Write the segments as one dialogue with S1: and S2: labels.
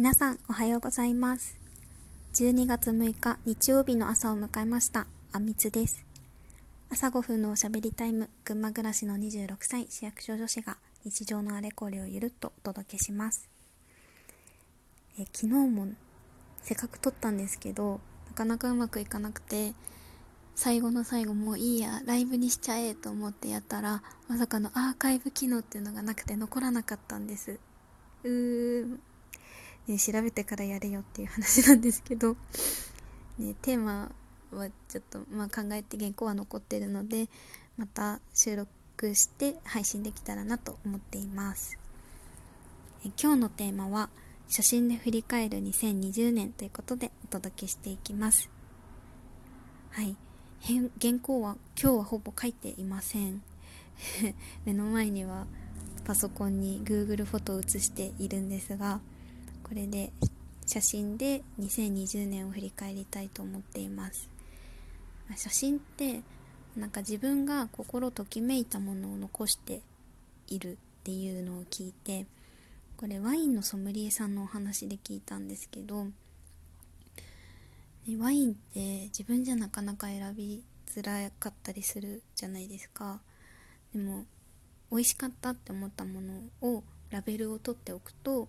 S1: 皆さんおはようございます。12月6日日曜日の朝を迎えました。あみつです。朝5分のおしゃべりタイム。群馬暮らしの26歳。市役所女子が日常のあれこれをゆるっとお届けします。え昨日もせっかく撮ったんですけどなかなかうまくいかなくて最後の最後もういいやライブにしちゃえと思ってやったらまさかのアーカイブ機能っていうのがなくて残らなかったんです。うーん、ね、調べてからやれよっていう話なんですけど、ね、テーマはちょっと、まあ、考えて原稿は残ってるのでまた収録して配信できたらなと思っています。え今日のテーマは写真で振り返る2020年ということでお届けしていきます。はい。原稿は今日はほぼ書いていません。目の前にはパソコンに Google フォトを写しているんですがこれで写真で2020年を振り返りたいと思っています。写真ってなんか自分が心ときめいたものを残しているっていうのを聞いてこれワインのソムリエさんのお話で聞いたんですけどワインって自分じゃなかなか選びづらかったりするじゃないですか。でも美味しかったって思ったものをラベルを取っておくと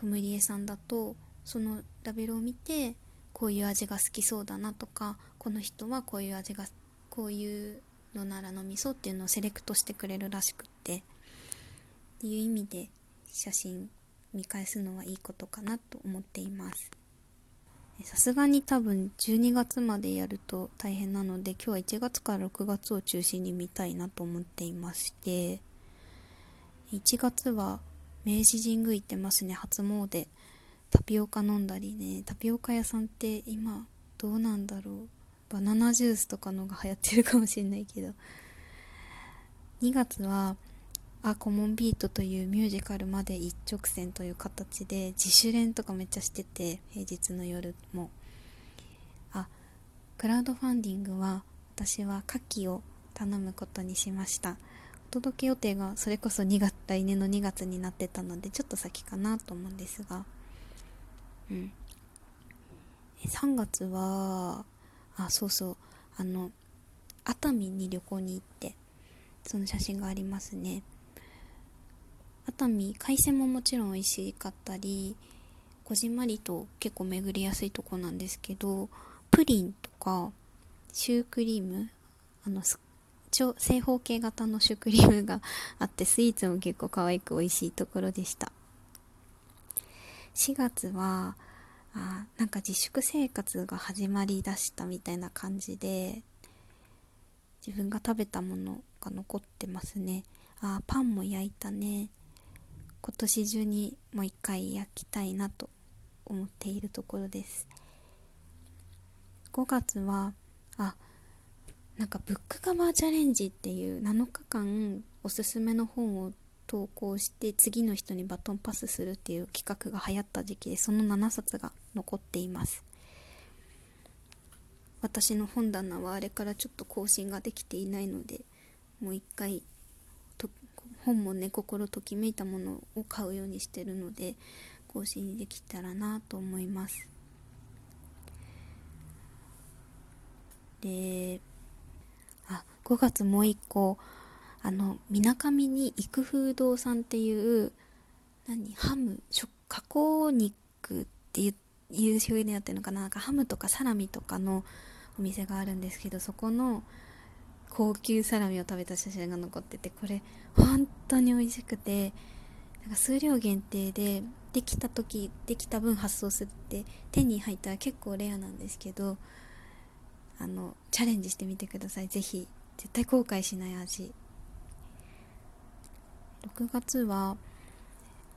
S1: ソムリエさんだとそのラベルを見てこういう味が好きそうだなとかこの人はこういう味がこういうのなら飲みそうっていうのをセレクトしてくれるらしくってっていう意味で写真見返すのはいいことかなと思っています。さすがに多分12月までやると大変なので今日は1月から6月を中心に見たいなと思っていまして1月は明治神宮行ってますね初詣。タピオカ飲んだりね。タピオカ屋さんって今どうなんだろう。バナナジュースとかのが流行ってるかもしれないけど。2月はあコモンビートというミュージカルまで一直線という形で自主練とかめっちゃしてて平日の夜も。あクラウドファンディングは私は牡蠣を頼むことにしました。届け予定がそれこそ2月来年の2月になってたのでちょっと先かなと思うんですが。うん。3月はあそうそう。あの熱海に旅行に行ってその写真がありますね。熱海海鮮ももちろん美味しかったりこじんまりと結構巡りやすいとこなんですけどプリンとかシュークリームあの正方形型のシュークリームがあってスイーツも結構可愛く美味しいところでした。4月はあなんか自粛生活が始まりだしたみたいな感じで自分が食べたものが残ってますね。あパンも焼いたね。今年中にもう一回焼きたいなと思っているところです。5月はあなんかブックカバーチャレンジっていう7日間おすすめの本を投稿して次の人にバトンパスするっていう企画が流行った時期でその7冊が残っています。私の本棚はあれからちょっと更新ができていないのでもう一回本もね心ときめいたものを買うようにしてるので更新できたらなと思います。で5月もう一個あのみなかみに育風堂さんっていう何ハム加工肉っていう表現でやってるのかな。なんかハムとかサラミとかのお店があるんですけどそこの高級サラミを食べた写真が残っててこれ本当に美味しくてなんか数量限定でできた時できた分発送するって手に入ったら結構レアなんですけどあのチャレンジしてみてください。ぜひ。絶対後悔しない味。6月は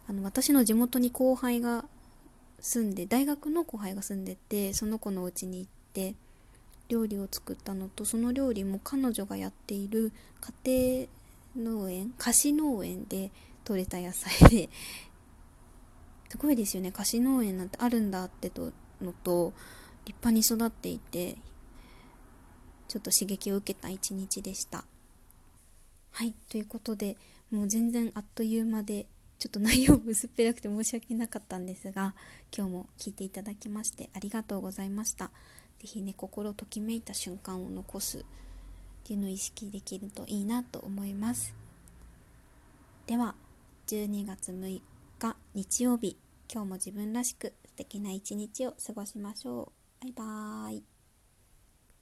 S1: あの私の地元に後輩が住んで大学の後輩が住んでてその子のお家に行って料理を作ったのとその料理も彼女がやっている家庭農園菓子農園で採れた野菜ですごいですよね。菓子農園なんてあるんだってとのと立派に育っていてちょっと刺激を受けた一日でした。はいということでもう全然あっという間でちょっと内容薄っぺらくて申し訳なかったんですが今日も聞いていただきましてありがとうございました。是非ね心ときめいた瞬間を残すっていうのを意識できるといいなと思います。では12月6日日曜日。今日も自分らしく素敵な一日を過ごしましょう。バイバーイ。